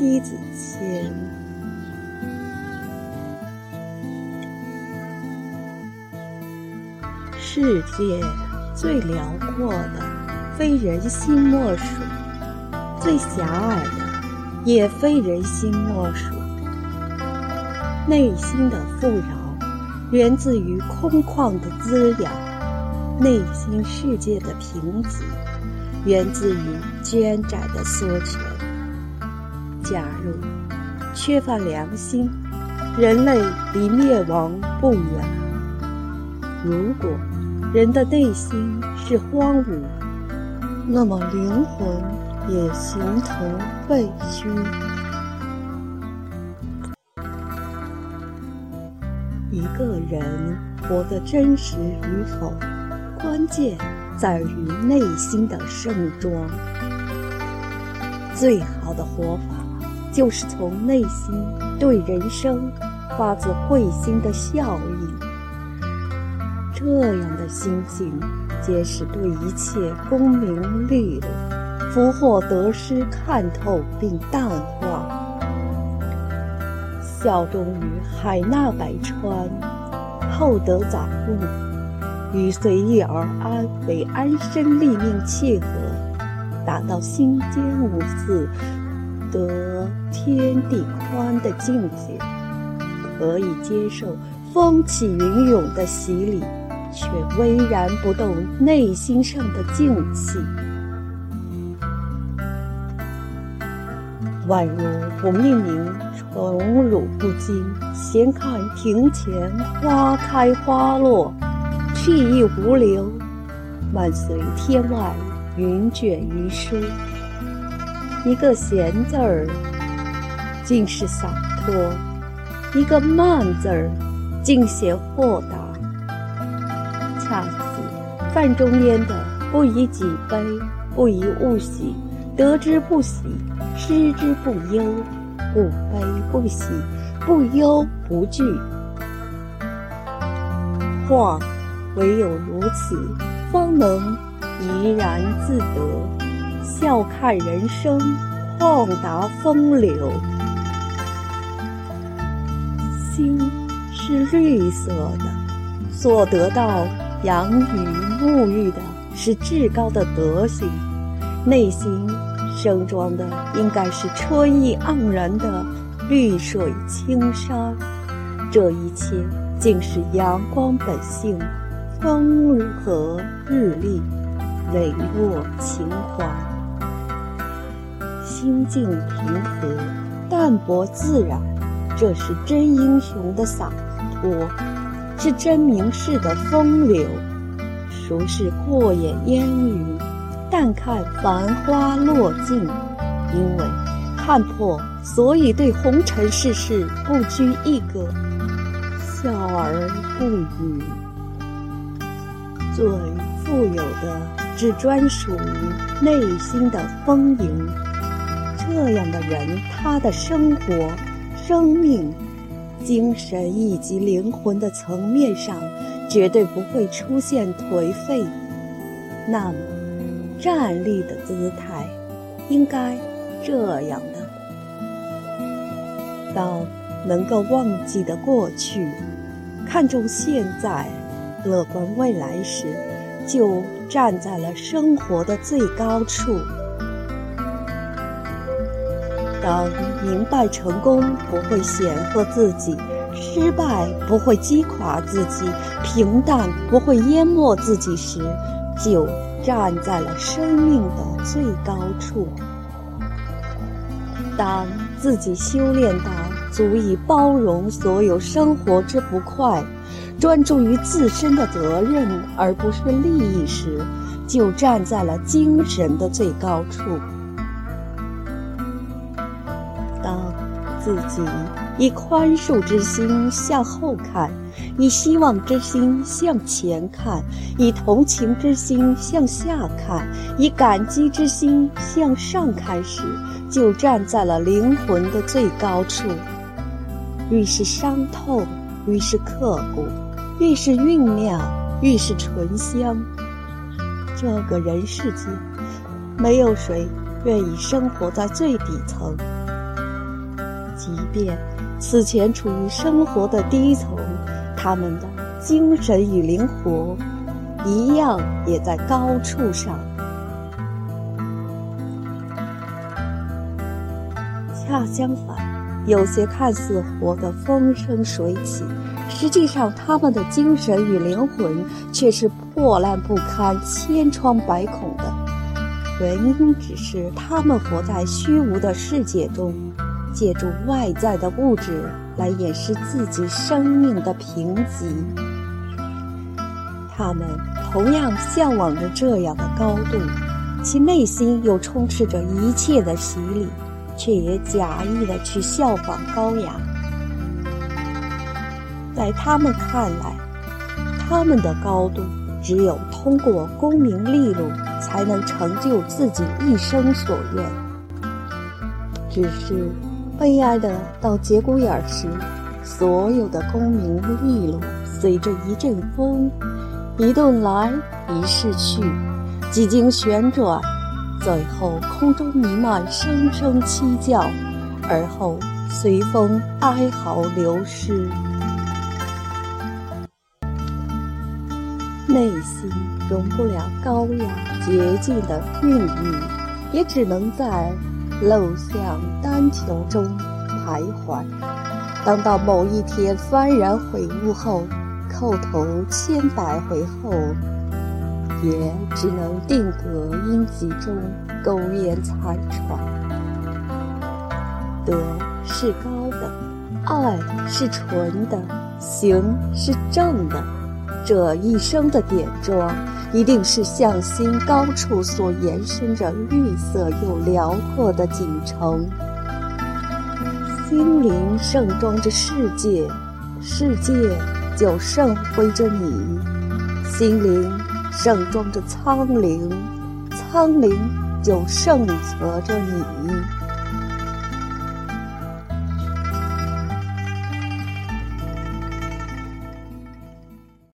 千。世界最辽阔的，非人心莫属；最狭隘的，也非人心莫属。内心的富饶，源自于空旷的滋养；内心世界的贫瘠，源自于捐窄的缩权。假如缺乏良心，人类离灭亡不远；如果人的内心是荒芜，那么灵魂也形同废墟。一个人活得真实与否，关键在于内心的盛装。最好的活法，就是从内心对人生发自慧心的笑意。这样的心境，皆是对一切功名利禄、福祸得失看透并淡化。效忠于海纳百川，厚德载物，与随遇而安为安身立命契合，达到心间无私、得天地宽的境界，可以接受风起云涌的洗礼。却巍然不动内心上的静气，宛如不命名宠辱不惊，闲看庭前花开花落，去意无留，漫随天外云卷云舒。一个闲字儿，尽是洒脱；一个慢字儿，尽显豁达。恰似范仲淹的“不以己悲，不以物喜，得之不喜，失之不忧，不悲不喜，不忧不惧”。话唯有如此，方能怡然自得，笑看人生，旷达风流。心是绿色的，所得到。养育、沐浴的是至高的德行，内心盛装的应该是春意盎然的绿水青山。这一切竟是阳光本性，风和日丽，磊落情怀。心境平和，淡泊自然，这是真英雄的洒脱。是真名士的风流，孰是过眼烟云，淡看繁花落尽？因为看破，所以对红尘世事不拘一格，笑而不语。最富有的，只专属于内心的丰盈。这样的人，他的生活、生命。精神以及灵魂的层面上，绝对不会出现颓废。那么，站立的姿态应该这样的：当能够忘记的过去，看重现在，乐观未来时，就站在了生活的最高处。当明白成功不会显赫自己，失败不会击垮自己，平淡不会淹没自己时，就站在了生命的最高处。当自己修炼到足以包容所有生活之不快，专注于自身的责任而不是利益时，就站在了精神的最高处。自己以宽恕之心向后看，以希望之心向前看，以同情之心向下看，以感激之心向上看时，就站在了灵魂的最高处。越是伤痛，越是刻骨；越是酝酿，越是醇香。这个人世间，没有谁愿意生活在最底层。即便此前处于生活的低层，他们的精神与灵活一样也在高处上。恰相反，有些看似活得风生水起，实际上他们的精神与灵魂却是破烂不堪、千疮百孔的。原因只是他们活在虚无的世界中，借助外在的物质来掩饰自己生命的贫瘠。他们同样向往着这样的高度，其内心又充斥着一切的洗礼，却也假意的去效仿高雅。在他们看来，他们的高度只有通过功名利禄。才能成就自己一生所愿。只是悲哀的到节骨眼儿时，所有的功名利禄随着一阵风，一顿来，一逝去，几经旋转，最后空中弥漫声声凄叫，而后随风哀嚎流失。内心容不了高雅洁净的孕育，也只能在陋巷单调中徘徊。当到某一天幡然悔悟后，叩头千百回后，也只能定格阴迹中苟延残喘。德是高的，爱是纯的，行是正的。这一生的点妆，一定是向心高处所延伸着绿色又辽阔的锦城。心灵盛装着世界，世界就盛辉着你；心灵盛装着苍灵，苍灵就盛泽着你。